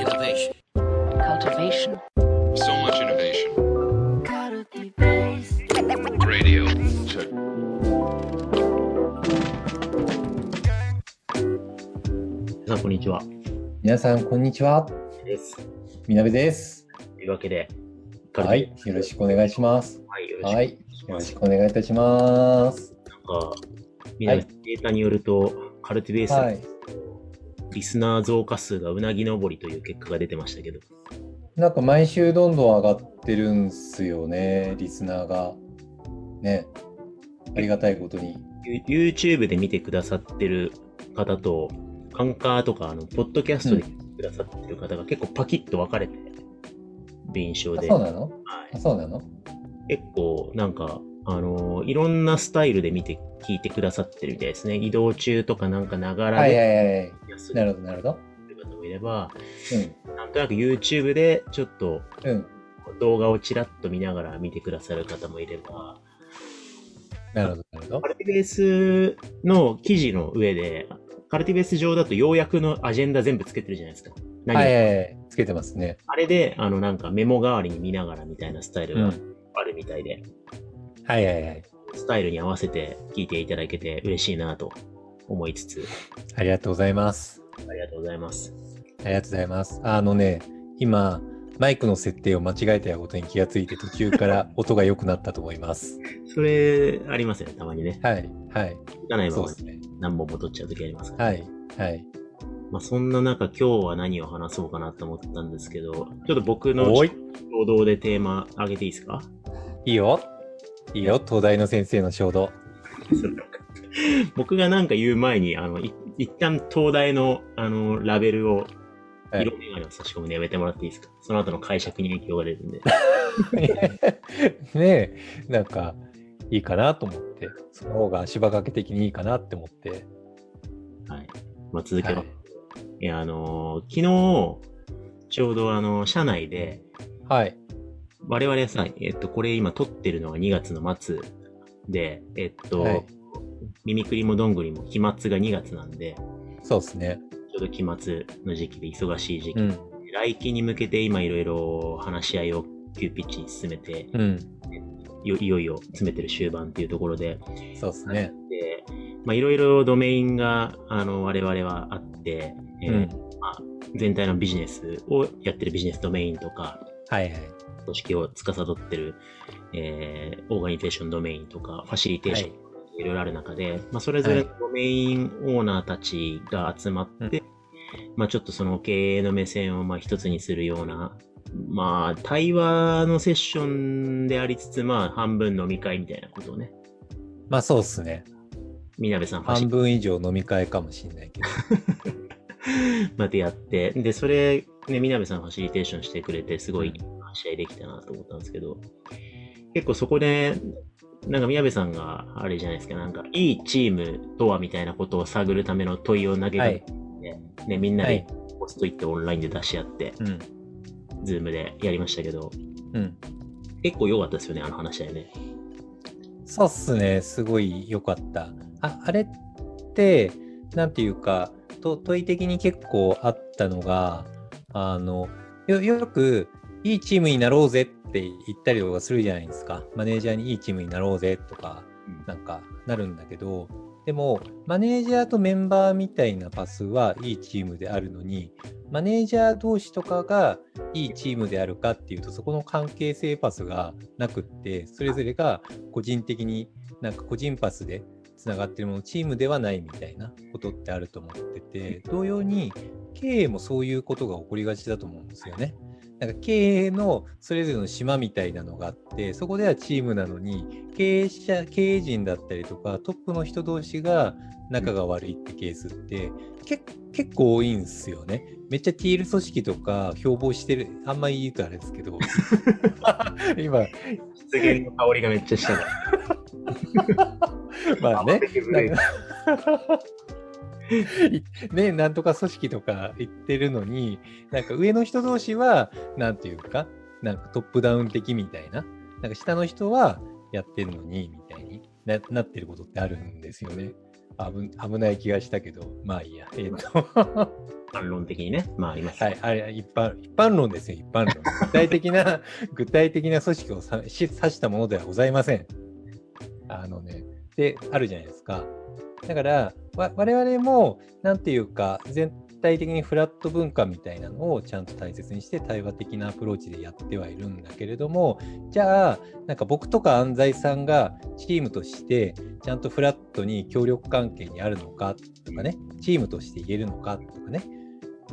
Innovation. cultivation, So much innovation. Radio. Check. 皆さん、こんにちは。皆さん、こんにちは。です。みなべです。というわけで、はい。よろしくお願いします。はい、よろしく。はい。よろしくお願いいたします。なんか、みんなデータによると、カルティベース、はい。リスナー増加数がうなぎ登りという結果が出てましたけど、なんか毎週どんどん上がってるんすよね、リスナーが。ね。ありがたいことに。You- YouTube で見てくださってる方と、アンカーとか、あの、ポッドキャストで見てくださってる方が結構パキッと分かれてる印象あ、で、そうなの？はいあ、そうなの？結構、なんか、あのいろんなスタイルで見て、聞いてくださってるみたいですね。移動中とかなんかながらはいはいで、はいなるほど、なるほど。る方もいれば、うん。なんとなく YouTube でちょっとうん。動画をちらっと見ながら見てくださる方もいれば、なるほど、なるほどカ。ルティベースの記事の上で、カルティベース上だと要約のアジェンダ全部つけてるじゃないですか。何をはいはいはい。つけてますね。あれで、あのなんかメモ代わりに見ながらみたいなスタイルがうん。あるみたいで、はいはいはい。スタイルに合わせて聞いていただけて嬉しいなと思いつつ、ありがとうございます。ありがとうございます。ありがとうございます。あのね、今、マイクの設定を間違えたことに気がついて、途中から 音が良くなったと思います。それ、ありますよね、たまにね。はい、はい。聞かないままそうですね。何本も撮っちゃう時ありますから。はい、はい。まあ、そんな中、今日は何を話そうかなと思ったんですけど、ちょっと僕のおい共同でテーマ上げていいですか？いいよ。いいよ、東大の先生の衝動。僕がなんか言う前に、あの、い一旦東大の、あの、ラベルを、はい色眼鏡を差し込むのやめてもらっていいですか？その後の解釈に影響が出るんで。ねえ、なんか、いいかなと思って、その方が足場掛け的にいいかなって思って。はい。まあ、続けろ。はいい、や、あのー昨日、ちょうどあの、社内で、はい。我々さ、えっと、これ今撮ってるのが2月の末で、えっと、はいミミクリもどんぐりも期末が2月なんで、そうですね。ちょうど期末の時期で忙しい時期。うん。来期に向けて今いろいろ話し合いを急ピッチに進めて、うん。よいよいよ詰めてる終盤っていうところで、そうですね。で、まあいろいろドメインが、あの、我々はあって、えーうん。まあ、全体のビジネスをやってるビジネスドメインとか、はいはい。組織を司ってる、えー、オーガニゼーションドメインとか、ファシリテーションい。ろいろある中で、まあ、それぞれドメインオーナーたちが集まって、まあ、ちょっとその経営の目線をまあ一つにするような、まあ、対話のセッションでありつつ、まあ、半分飲み会みたいなことをね、まあそうですね。みなべさん半分以上飲み会かもしれないけど。までやって、で、それ、ね、みなべさんファシリテーションしてくれて、すごい話し合いできたなと思ったんですけど、結構そこで、なんか宮部さんがあれじゃないですか、なんかいいチームとはみたいなことを探るための問いを投げかけて、ね、みんなではい。ポストイットオンラインで出し合って、うん。ズームでやりましたけど、うん。結構良かったですよね、あの話だよね。そうっすね。すごい良かった。あ、あれって、なんていうか、と問い的に結構あったのが、あの、よ、よく、いいチームになろうぜって言ったりとかするじゃないですか。マネージャーにいいチームになろうぜとか、なんかなるんだけど、でも、マネージャーとメンバーみたいなパスはいいチームであるのに、マネージャー同士とかがいいチームであるかっていうと、そこの関係性パスがなくって、それぞれが個人的になんか個人パスでつながってるもの、チームではないみたいなことってあると思ってて、同様に経営もそういうことが起こりがちだと思うんですよね。なんか経営のそれぞれの島みたいなのがあって、そこではチームなのに、経営者、経営陣だったりとか、トップの人同士が仲が悪いってケースって、け結構多いんですよね。めっちゃティール組織とか標榜してる、あんまり言うとあれですけど、今、失言の香りがめっちゃした。まあね、ね、なんとか組織とか言ってるのに、なんか上の人同士は、なんていうか、なんかトップダウン的みたいな、なんか下の人はやってるのに、みたいにななってることってあるんですよね。危危ない気がしたけど、まあいいや。えっ、と、反論的にね、まああります。はい、あれ、一般、一般論ですよ、一般論。具体的な、具体的な組織をさし指したものではございません。あのね、で、あるじゃないですか。だから、わ我々も、なんていうか、全体的にフラット文化みたいなのをちゃんと大切にして、対話的なアプローチでやってはいるんだけれども、じゃあ、なんか僕とか安西さんがチームとして、ちゃんとフラットに協力関係にあるのかとかね、チームとして言えるのかとかね、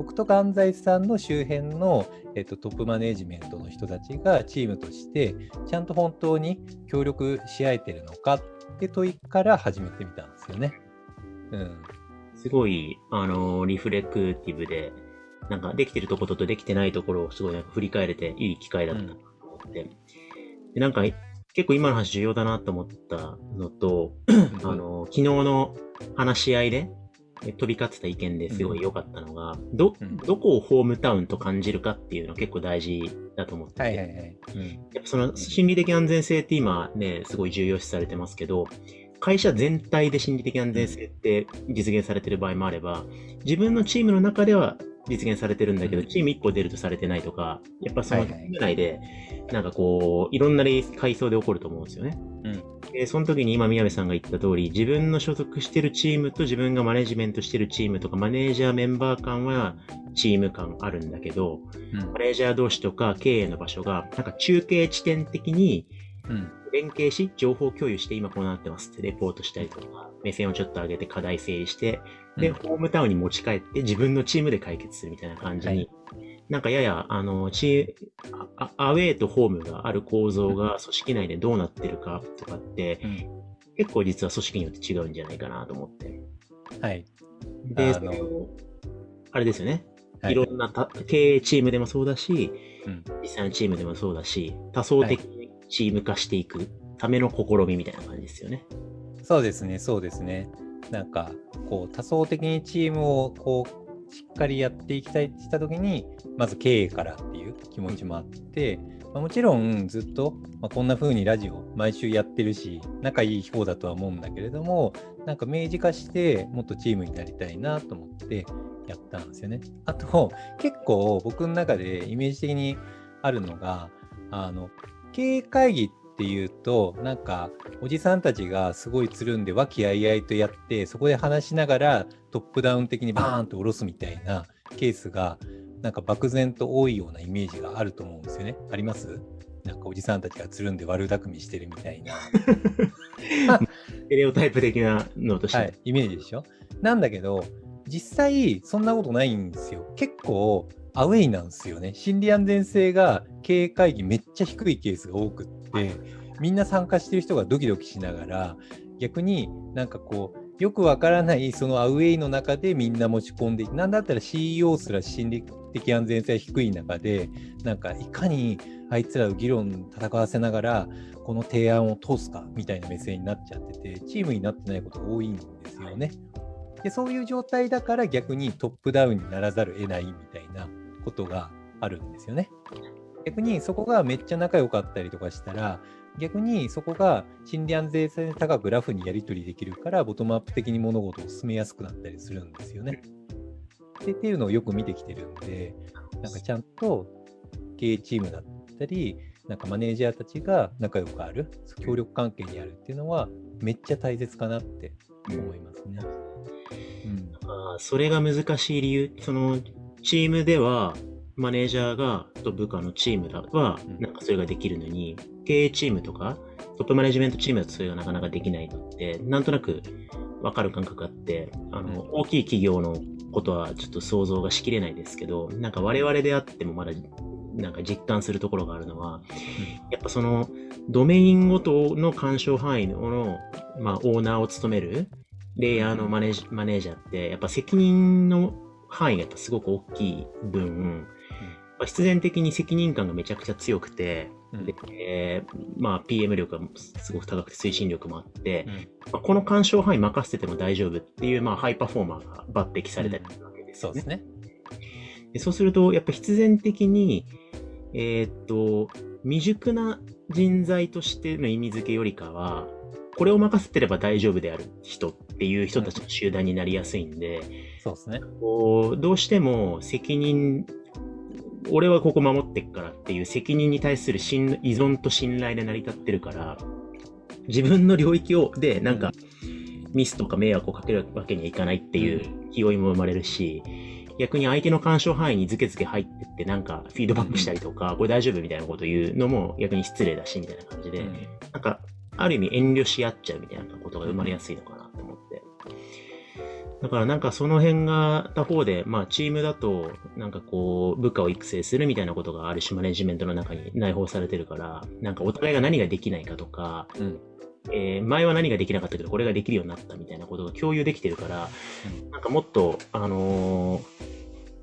僕とか安西さんの周辺の、えっと、トップマネジメントの人たちがチームとしてちゃんと本当に協力し合えてるのかって問いから始めてみたんですよね。うん。すごい、あの、リフレクティブで、なんかできてるところとできてないところをすごいなんか振り返れていい機会だったなと思って。で、なんか結構今の話重要だなと思ったのと、あの、昨日の話し合いでえ飛び交ってた意見ですごい良かったのが、どうん、どこをホームタウンと感じるかっていうの結構大事だと思ってて、はいはいはい。うん。やっぱその心理的安全性って今ね、すごい重要視されてますけど、会社全体で心理的安全性って実現されてる場合もあれば、自分のチームの中では実現されてるんだけど、うんチーム1個出るとされてないとか、やっぱそのチーム内で、なんかこう、いろんな階層で起こると思うんですよね。うんで、その時に今宮部さんが言った通り、自分の所属してるチームと自分がマネジメントしてるチームとか、マネージャーメンバー間はチーム間あるんだけど、うんマネージャー同士とか経営の場所が、なんか中継地点的にうん。連携し、情報共有して今こうなってます。ってレポートしたりとか、目線をちょっと上げて課題整理して、で、うん。ホームタウンに持ち帰って自分のチームで解決するみたいな感じに、はい。なんかやや、あの、チーあアアウェーとホームがある構造が組織内でどうなってるかとかって、うん。結構実は組織によって違うんじゃないかなと思って。はい。で、あのあれですよね。はい。いろんなた経営チームでもそうだし、うん。実際のチームでもそうだし、多層的にチーム化していくための試みみたいな感じですよね。そうですね、そうですね。なんか、こう、多層的にチームを、こう、しっかりやっていきたいってしたときに、まず経営からっていう気持ちもあって、まあ、もちろんずっと、まあ、こんな風にラジオ毎週やってるし、仲いい方だとは思うんだけれども、なんか明示化して、もっとチームになりたいなと思ってやったんですよね。あと、結構僕の中でイメージ的にあるのが、あの、経営会議っていうと、なんか、おじさんたちがすごいつるんで和気あいあいとやって、そこで話しながらトップダウン的にバーンと下ろすみたいなケースが、なんか漠然と多いようなイメージがあると思うんですよね。あります？なんかおじさんたちがつるんで悪巧みしてるみたいな。ステレオタイプ的なのとして。はい、イメージでしょ？なんだけど、実際そんなことないんですよ。結構アウェイなんですよね。心理安全性が経営会議めっちゃ低いケースが多くって、みんな参加してる人がドキドキしながら、逆になんかこう、よくわからないそのアウェイの中でみんな持ち込んで、なんだったら CEO すら心理的安全性低い中で、なんかいかにあいつらを議論戦わせながら、この提案を通すかみたいな目線になっちゃってて、チームになってないことが多いんですよね。で、そういう状態だから逆にトップダウンにならざるを得ないみことがあるんですよね。逆にそこがめっちゃ仲良かったりとかしたら、逆にそこが心理安全性高くラフにやり取りできるから、ボトムアップ的に物事を進めやすくなったりするんですよね。でっていうのをよく見てきてるんで、なんかちゃんと経営チームだったり、なんかマネージャーたちが仲良くある、協力関係にあるっていうのは、めっちゃ大切かなって思いますね。うん。それが難しい理由、その、チームでは、マネージャーが、と部下のチームだはうん、なんかそれができるのに、経営チームとか、トップマネジメントチームだとそれがなかなかできないのって、なんとなくわかる感覚があって、あの、うん。大きい企業のことはちょっと想像がしきれないですけど、なんか我々であってもまだ、なんか実感するところがあるのは、やっぱその、ドメインごとの干渉範囲の、まあ、オーナーを務める、レイヤーのマネージマネージャーって、やっぱ責任の範囲がやっぱすごく大きい分、まあ必然的に責任感がめちゃくちゃ強くて、うんでえーまあ、PM 力がすごく高くて推進力もあって、うんまあ、この干渉範囲任せてても大丈夫っていう、まあ、ハイパフォーマーが抜擢されたりするわけですよね。そうですね。でそうすると、やっぱ必然的に、えーっと、未熟な人材としての意味付けよりかは、これを任せてれば大丈夫である人っていう人たちの集団になりやすいんで、そうですね。こうどうしても責任、俺はここ守ってっからっていう責任に対する信依存と信頼で成り立ってるから、自分の領域を、で、なんか、ミスとか迷惑をかけるわけにはいかないっていう気負いも生まれるし、逆に相手の干渉範囲にズケズケ入ってって、なんかフィードバックしたりとか、これ大丈夫みたいなこと言うのも逆に失礼だし、みたいな感じで、なんか、ある意味遠慮し合っちゃうみたいなことが生まれやすいのかなと思って。だからなんかその辺が他方で、まあチームだと、なんかこう、部下を育成するみたいなことがある種マネジメントの中に内包されてるから、なんかお互いが何ができないかとか、うん。えー前は何ができなかったけど、これができるようになったみたいなことが共有できてるから、なんかもっと、あのー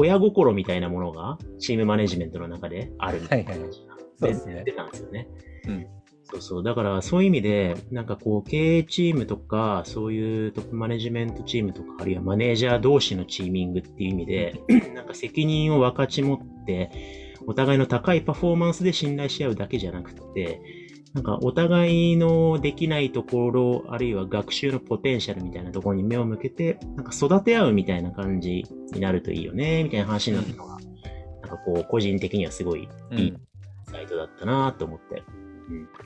親心みたいなものがチームマネジメントの中であるみたいな感じがそうですね。出たんですよね。うんそうそう。だから、そういう意味で、なんかこう、経営チームとか、そういうトップマネジメントチームとか、あるいはマネージャー同士のチーミングっていう意味で、なんか責任を分かち持って、お互いの高いパフォーマンスで信頼し合うだけじゃなくて、なんかお互いのできないところ、あるいは学習のポテンシャルみたいなところに目を向けて、なんか育て合うみたいな感じになるといいよね、みたいな話になったのが、なんかこう、個人的にはすごいうんいいサイトだったなと思って。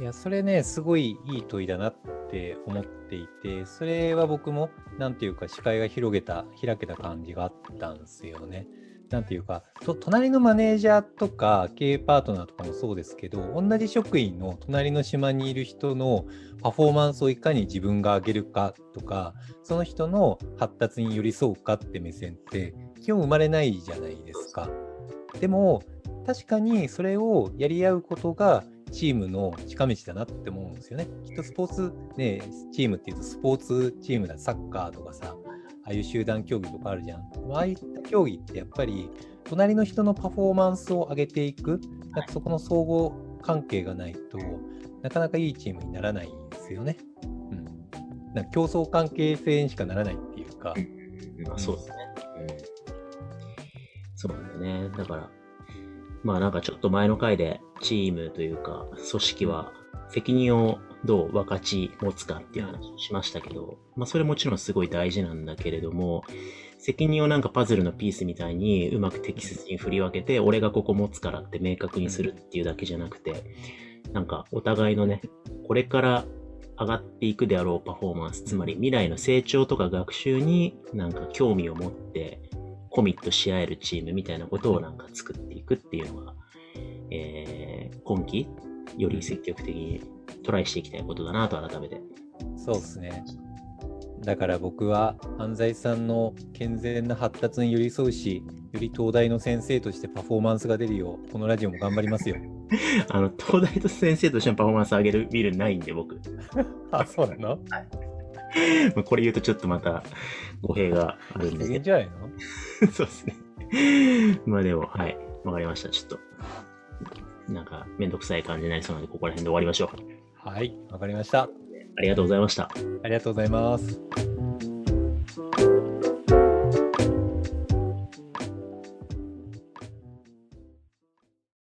いや、それね、すごいいい問いだなって思っていて、それは僕も、なんていうか、視界が広げた、開けた感じがあったんですよね。なんていうか、隣のマネージャーとか経営パートナーとかもそうですけど、同じ職員の隣の島にいる人のパフォーマンスをいかに自分が上げるかとか、その人の発達に寄り添うかって目線って、基本生まれないじゃないですか。でも、確かにそれをやり合うことがチームの近道だなって思うんですよね。きっとスポーツ、ね、チームっていうとスポーツチームだ、サッカーとかさ、ああいう集団競技とかあるじゃん。ああいった競技ってやっぱり、隣の人のパフォーマンスを上げていく、なんかそこの相互関係がないとなかなかいいチームにならないんですよね。うん。なんか競争関係性にしかならないっていうか。まあそうですね。うん。そうなんだよね。だから、まあなんかちょっと前の回でチームというか、組織は責任をどう分かち持つかっていう話をしましたけど、まあそれもちろんすごい大事なんだけれども、責任をなんかパズルのピースみたいにうまく適切に振り分けて、俺がここ持つからって明確にするっていうだけじゃなくて、なんかお互いのね、これから上がっていくであろうパフォーマンス、つまり未来の成長とか学習になんか興味を持ってコミットし合えるチームみたいなことをなんか作っていくっていうのが、えー、今期より積極的にトライしていきたいことだなと改めて。そうですね。だから僕は安西さんの健全な発達に寄り添うし、より東大の先生としてパフォーマンスが出るよう、このラジオも頑張りますよ。あの、東大と先生としてのパフォーマンス上げるビルないんで僕。あ、そうなの？まあこれ言うとちょっとまた語弊があるんですけど。じゃないの？そうですね。まあでも、はい。わかりました。ちょっと、なんか、めんどくさい感じになりそうなので、ここら辺で終わりましょう。はい、わかりました。ありがとうございました。ありがとうございます。